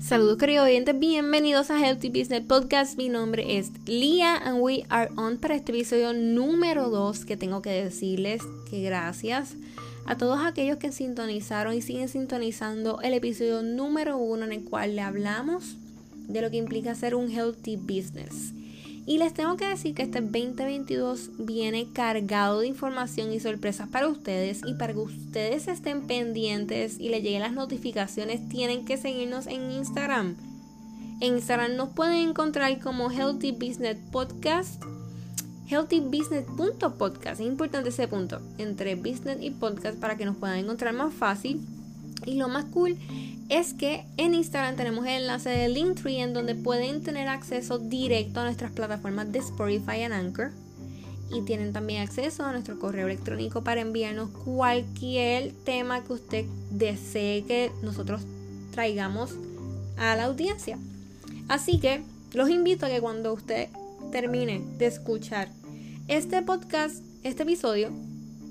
Saludos queridos oyentes, bienvenidos a Healthy Business Podcast. Mi nombre es Lia and we are on para este episodio número 2 que tengo que decirles que gracias a todos aquellos que sintonizaron y siguen sintonizando el episodio número 1 en el cual le hablamos de lo que implica ser un healthy business. Y les tengo que decir que este 2022 viene cargado de información y sorpresas para ustedes y para que ustedes estén pendientes y les lleguen las notificaciones tienen que seguirnos en Instagram. En Instagram nos pueden encontrar como Healthy Business Podcast. Healthybusiness.podcast. Es importante ese punto entre business y podcast para que nos puedan encontrar más fácil. Y lo más cool es que en Instagram tenemos el enlace de Linktree en donde pueden tener acceso directo a nuestras plataformas de Spotify y Anchor. Y tienen también acceso a nuestro correo electrónico para enviarnos cualquier tema que usted desee que nosotros traigamos a la audiencia. Así que los invito a que cuando usted termine de escuchar este podcast, este episodio,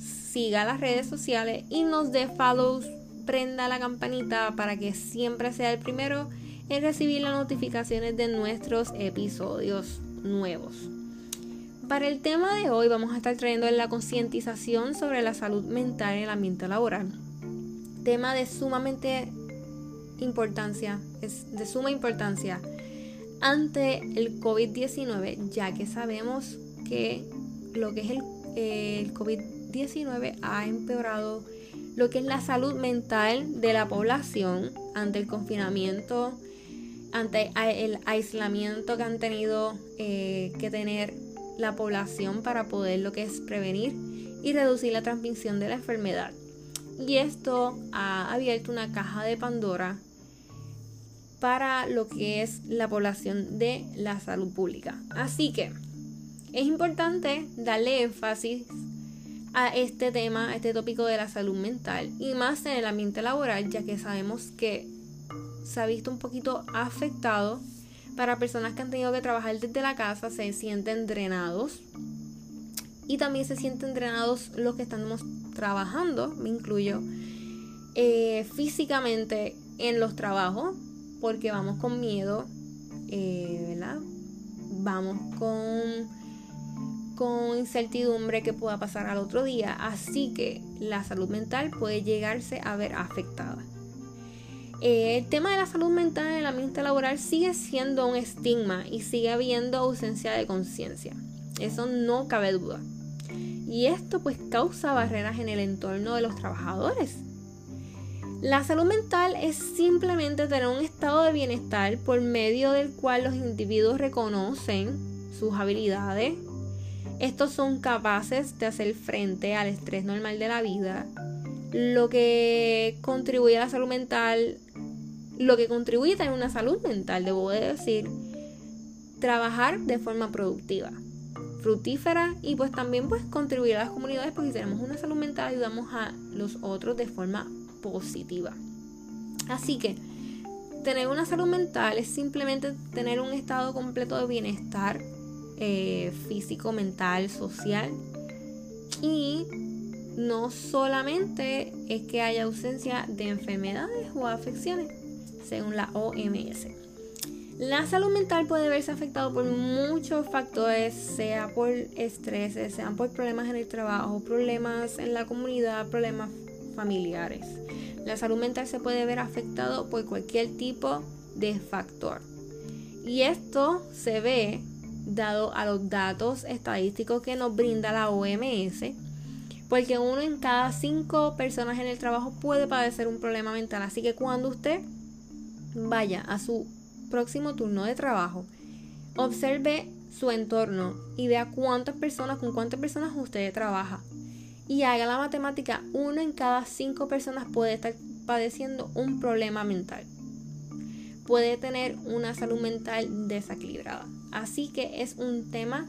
siga las redes sociales y nos dé follows prenda la campanita para que siempre sea el primero en recibir las notificaciones de nuestros episodios nuevos. Para el tema de hoy vamos a estar trayendo la concientización sobre la salud mental en el ambiente laboral. Tema de sumamente importancia, es de suma importancia ante el COVID-19, ya que sabemos que lo que es el, el COVID-19 ha empeorado lo que es la salud mental de la población ante el confinamiento, ante el aislamiento que han tenido eh, que tener la población para poder lo que es prevenir y reducir la transmisión de la enfermedad. Y esto ha abierto una caja de Pandora para lo que es la población de la salud pública. Así que es importante darle énfasis a este tema, a este tópico de la salud mental y más en el ambiente laboral, ya que sabemos que se ha visto un poquito afectado para personas que han tenido que trabajar desde la casa, se sienten drenados y también se sienten drenados los que estamos trabajando, me incluyo, eh, físicamente en los trabajos, porque vamos con miedo, eh, ¿verdad? Vamos con con incertidumbre que pueda pasar al otro día, así que la salud mental puede llegarse a ver afectada. Eh, el tema de la salud mental en el ambiente laboral sigue siendo un estigma y sigue habiendo ausencia de conciencia. Eso no cabe duda. Y esto pues causa barreras en el entorno de los trabajadores. La salud mental es simplemente tener un estado de bienestar por medio del cual los individuos reconocen sus habilidades, estos son capaces de hacer frente al estrés normal de la vida, lo que contribuye a la salud mental, lo que contribuye a tener una salud mental, debo decir, trabajar de forma productiva, fructífera y pues también pues contribuir a las comunidades porque si tenemos una salud mental ayudamos a los otros de forma positiva. Así que tener una salud mental es simplemente tener un estado completo de bienestar eh, físico, mental, social. Y no solamente es que haya ausencia de enfermedades o afecciones, según la OMS. La salud mental puede verse afectado por muchos factores, sea por estrés, sean por problemas en el trabajo, problemas en la comunidad, problemas familiares. La salud mental se puede ver afectado por cualquier tipo de factor. Y esto se ve dado a los datos estadísticos que nos brinda la OMS, porque uno en cada cinco personas en el trabajo puede padecer un problema mental. Así que cuando usted vaya a su próximo turno de trabajo, observe su entorno y vea cuántas personas, con cuántas personas usted trabaja. Y haga la matemática, uno en cada cinco personas puede estar padeciendo un problema mental. Puede tener una salud mental desequilibrada. Así que es un tema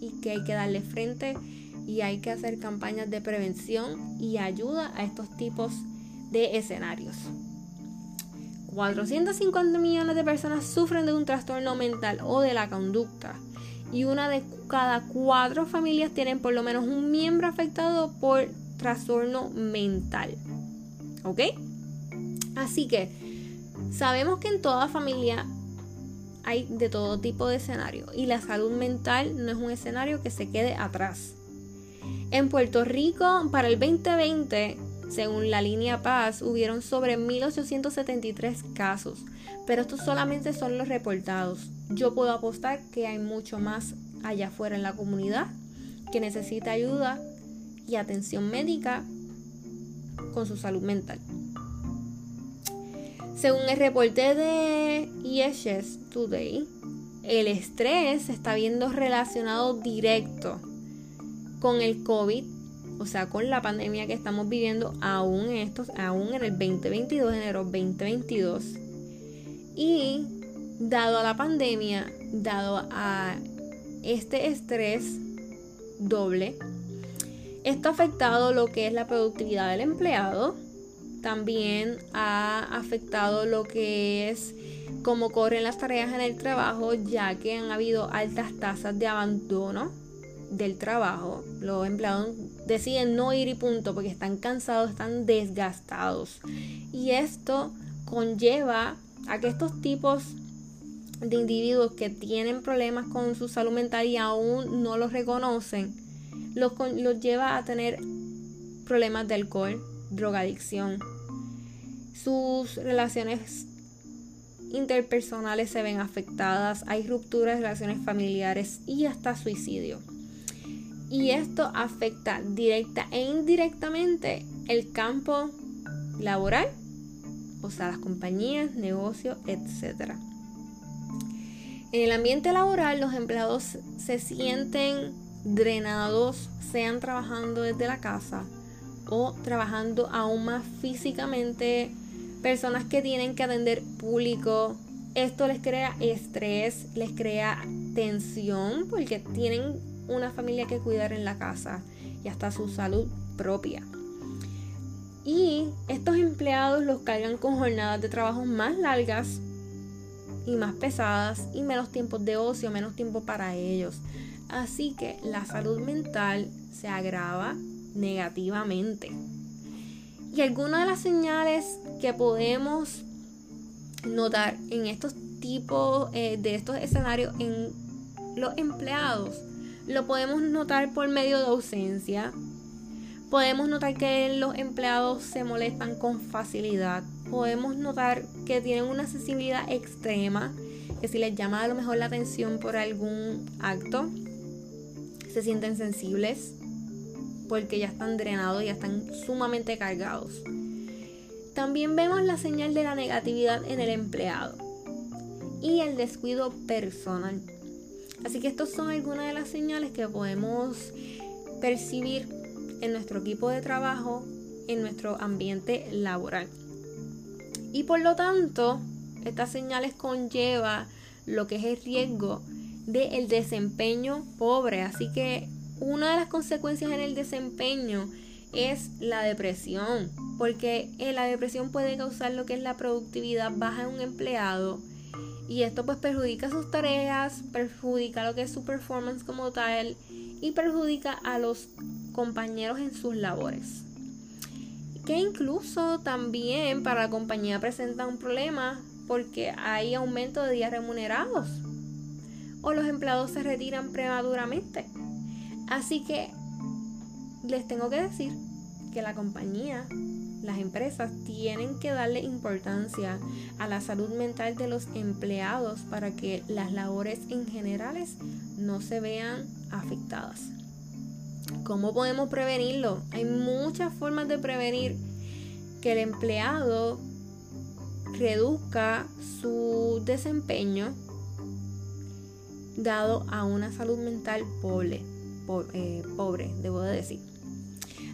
y que hay que darle frente y hay que hacer campañas de prevención y ayuda a estos tipos de escenarios. 450 millones de personas sufren de un trastorno mental o de la conducta y una de cada cuatro familias tienen por lo menos un miembro afectado por trastorno mental. ¿Ok? Así que Sabemos que en toda familia hay de todo tipo de escenario y la salud mental no es un escenario que se quede atrás. En Puerto Rico, para el 2020, según la línea Paz, hubieron sobre 1.873 casos, pero estos solamente son los reportados. Yo puedo apostar que hay mucho más allá afuera en la comunidad que necesita ayuda y atención médica con su salud mental. Según el reporte de Yeshes Today, el estrés se está viendo relacionado directo con el COVID, o sea, con la pandemia que estamos viviendo aún en, estos, aún en el 2022, enero 2022. Y dado a la pandemia, dado a este estrés doble, esto ha afectado lo que es la productividad del empleado, también ha afectado lo que es cómo corren las tareas en el trabajo, ya que han habido altas tasas de abandono del trabajo. Los empleados deciden no ir y punto porque están cansados, están desgastados. Y esto conlleva a que estos tipos de individuos que tienen problemas con su salud mental y aún no los reconocen, los, los lleva a tener problemas de alcohol, drogadicción. Sus relaciones interpersonales se ven afectadas, hay rupturas de relaciones familiares y hasta suicidio. Y esto afecta directa e indirectamente el campo laboral, o sea, las compañías, negocios, etc. En el ambiente laboral los empleados se sienten drenados, sean trabajando desde la casa o trabajando aún más físicamente, personas que tienen que atender público. Esto les crea estrés, les crea tensión porque tienen una familia que cuidar en la casa y hasta su salud propia. Y estos empleados los cargan con jornadas de trabajo más largas y más pesadas y menos tiempos de ocio, menos tiempo para ellos. Así que la salud mental se agrava negativamente. Y algunas de las señales que podemos notar en estos tipos eh, de estos escenarios en los empleados, lo podemos notar por medio de ausencia. Podemos notar que los empleados se molestan con facilidad podemos notar que tienen una sensibilidad extrema, que si les llama a lo mejor la atención por algún acto, se sienten sensibles porque ya están drenados, ya están sumamente cargados. También vemos la señal de la negatividad en el empleado y el descuido personal. Así que estas son algunas de las señales que podemos percibir en nuestro equipo de trabajo, en nuestro ambiente laboral. Y por lo tanto, estas señales conlleva lo que es el riesgo del desempeño pobre. Así que una de las consecuencias en el desempeño es la depresión, porque la depresión puede causar lo que es la productividad baja en un empleado y esto pues perjudica sus tareas, perjudica lo que es su performance como tal y perjudica a los compañeros en sus labores que incluso también para la compañía presenta un problema porque hay aumento de días remunerados o los empleados se retiran prematuramente. Así que les tengo que decir que la compañía, las empresas tienen que darle importancia a la salud mental de los empleados para que las labores en generales no se vean afectadas. ¿Cómo podemos prevenirlo? Hay muchas formas de prevenir que el empleado reduzca su desempeño dado a una salud mental pobre, eh, pobre, debo decir.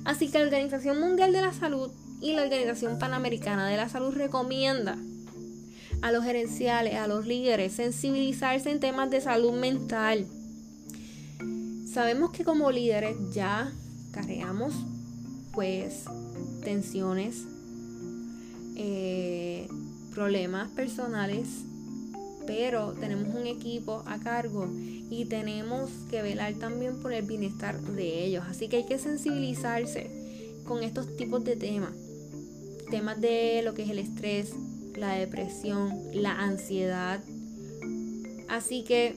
Así que la Organización Mundial de la Salud y la Organización Panamericana de la Salud recomienda a los gerenciales, a los líderes, sensibilizarse en temas de salud mental Sabemos que como líderes ya cargamos pues tensiones, eh, problemas personales, pero tenemos un equipo a cargo y tenemos que velar también por el bienestar de ellos. Así que hay que sensibilizarse con estos tipos de temas. Temas de lo que es el estrés, la depresión, la ansiedad. Así que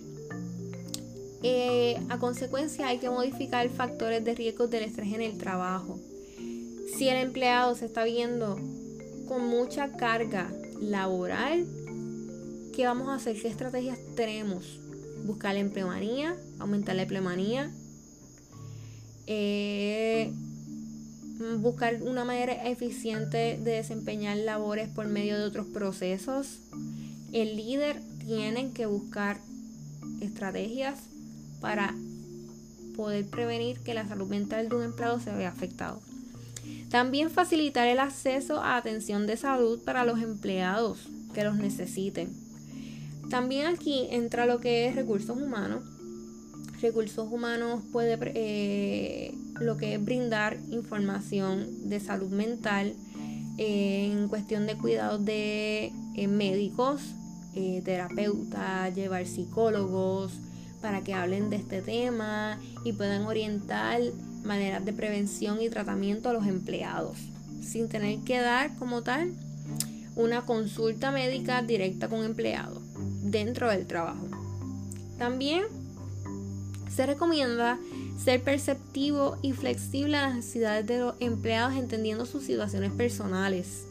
eh, a consecuencia hay que modificar factores de riesgo del estrés en el trabajo. Si el empleado se está viendo con mucha carga laboral, ¿qué vamos a hacer? ¿Qué estrategias tenemos? Buscar la empleomanía, aumentar la empleomanía, eh, buscar una manera eficiente de desempeñar labores por medio de otros procesos. El líder tiene que buscar estrategias para poder prevenir que la salud mental de un empleado se vea afectado. También facilitar el acceso a atención de salud para los empleados que los necesiten. También aquí entra lo que es recursos humanos. Recursos humanos puede eh, lo que es brindar información de salud mental eh, en cuestión de cuidados de eh, médicos, terapeutas, llevar psicólogos, para que hablen de este tema y puedan orientar maneras de prevención y tratamiento a los empleados, sin tener que dar como tal una consulta médica directa con empleados dentro del trabajo. También se recomienda ser perceptivo y flexible a las necesidades de los empleados entendiendo sus situaciones personales.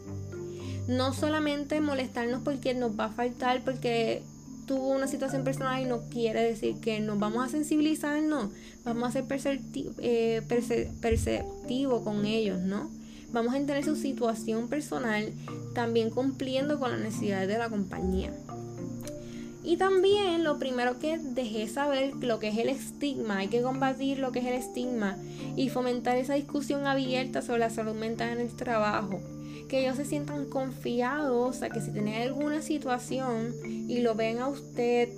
No solamente molestarnos porque nos va a faltar, porque tuvo una situación personal y no quiere decir que nos vamos a sensibilizar, no, vamos a ser eh, perceptivos con ellos, ¿no? Vamos a entender su situación personal también cumpliendo con las necesidades de la compañía. Y también lo primero que dejé saber lo que es el estigma, hay que combatir lo que es el estigma y fomentar esa discusión abierta sobre la salud mental en el trabajo que ellos se sientan confiados a que si tienen alguna situación y lo ven a usted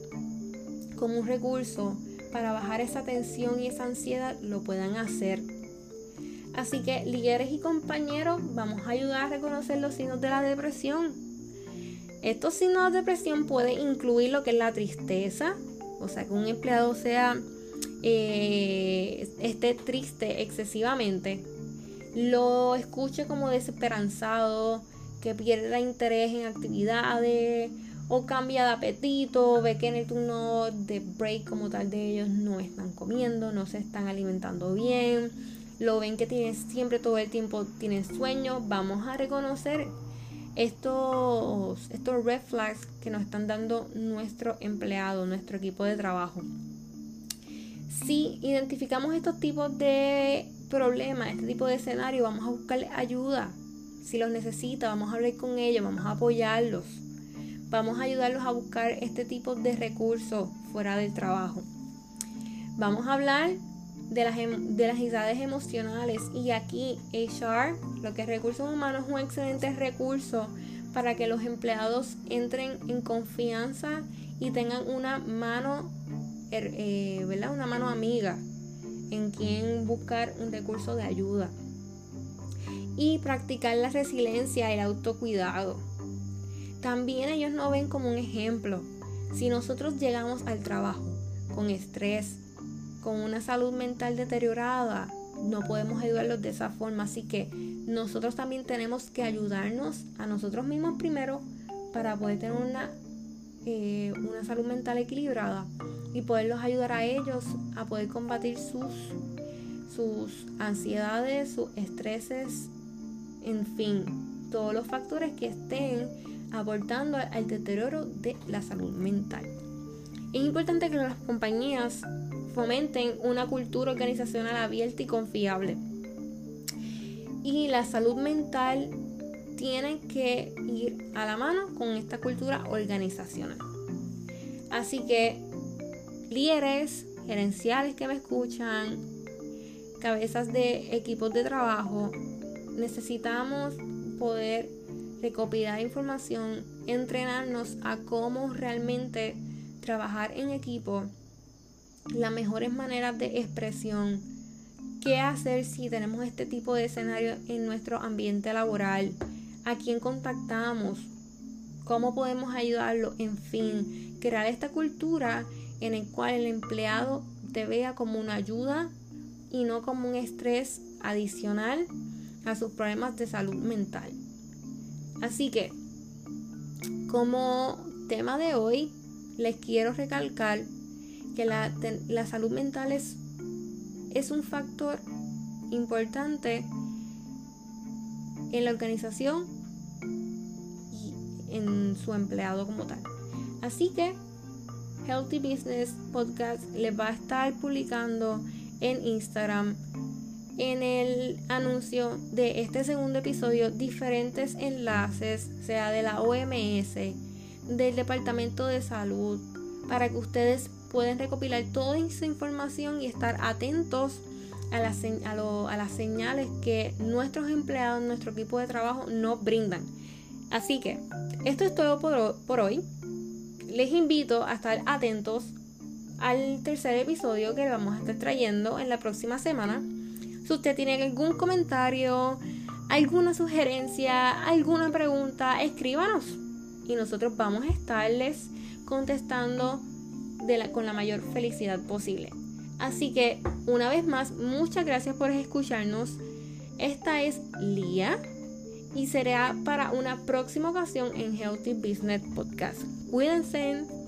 como un recurso para bajar esa tensión y esa ansiedad, lo puedan hacer. Así que líderes y compañeros, vamos a ayudar a reconocer los signos de la depresión. Estos signos de depresión pueden incluir lo que es la tristeza, o sea, que un empleado sea eh, esté triste excesivamente, lo escuche como desesperanzado, que pierda interés en actividades o cambia de apetito, ve que en el turno de break como tal de ellos no están comiendo, no se están alimentando bien, lo ven que tienen siempre todo el tiempo tienen sueño, vamos a reconocer estos, estos red flags que nos están dando nuestro empleado, nuestro equipo de trabajo. Si identificamos estos tipos de problema, este tipo de escenario, vamos a buscarle ayuda. Si los necesita, vamos a hablar con ellos, vamos a apoyarlos. Vamos a ayudarlos a buscar este tipo de recursos fuera del trabajo. Vamos a hablar de las, em, de emocionales y aquí HR, lo que es recursos humanos, es un excelente recurso para que los empleados entren en confianza y tengan una mano, er, eh, ¿verdad? Una mano amiga en quien buscar un recurso de ayuda. Y practicar la resiliencia, el autocuidado. También ellos no ven como un ejemplo. Si nosotros llegamos al trabajo con estrés, con una salud mental deteriorada, no podemos ayudarlos de esa forma. Así que nosotros también tenemos que ayudarnos a nosotros mismos primero para poder tener una, eh, una salud mental equilibrada y poderlos ayudar a ellos a poder combatir sus, sus ansiedades, sus estreses, en fin, todos los factores que estén aportando al deterioro de la salud mental. Es importante que las compañías fomenten una cultura organizacional abierta y confiable. Y la salud mental tiene que ir a la mano con esta cultura organizacional. Así que líderes gerenciales que me escuchan, cabezas de equipos de trabajo, necesitamos poder recopilar información, entrenarnos a cómo realmente trabajar en equipo, las mejores maneras de expresión, qué hacer si tenemos este tipo de escenario en nuestro ambiente laboral, a quién contactamos, cómo podemos ayudarlo, en fin, crear esta cultura en el cual el empleado te vea como una ayuda y no como un estrés adicional a sus problemas de salud mental. Así que Como tema de hoy, les quiero recalcar que la, la salud mental es, es un factor importante en la organización y en su empleado como tal. Así que Healthy Business Podcast les va a estar publicando en Instagram en el anuncio de este segundo episodio diferentes enlaces, sea de la OMS, del Departamento de Salud, para que ustedes puedan recopilar toda esa información y estar atentos a las, a, las señales que nuestros empleados, nuestro equipo de trabajo nos brindan. Así que esto es todo por, por hoy. Les invito a estar atentos al tercer episodio que vamos a estar trayendo en la próxima semana. Si usted tiene algún comentario, alguna sugerencia, alguna pregunta, escríbanos y nosotros vamos a estarles contestando con la mayor felicidad posible. Así que, una vez más, muchas gracias por escucharnos. Esta es Lía y será para una próxima ocasión en Healthy Business Podcast. Cuídense.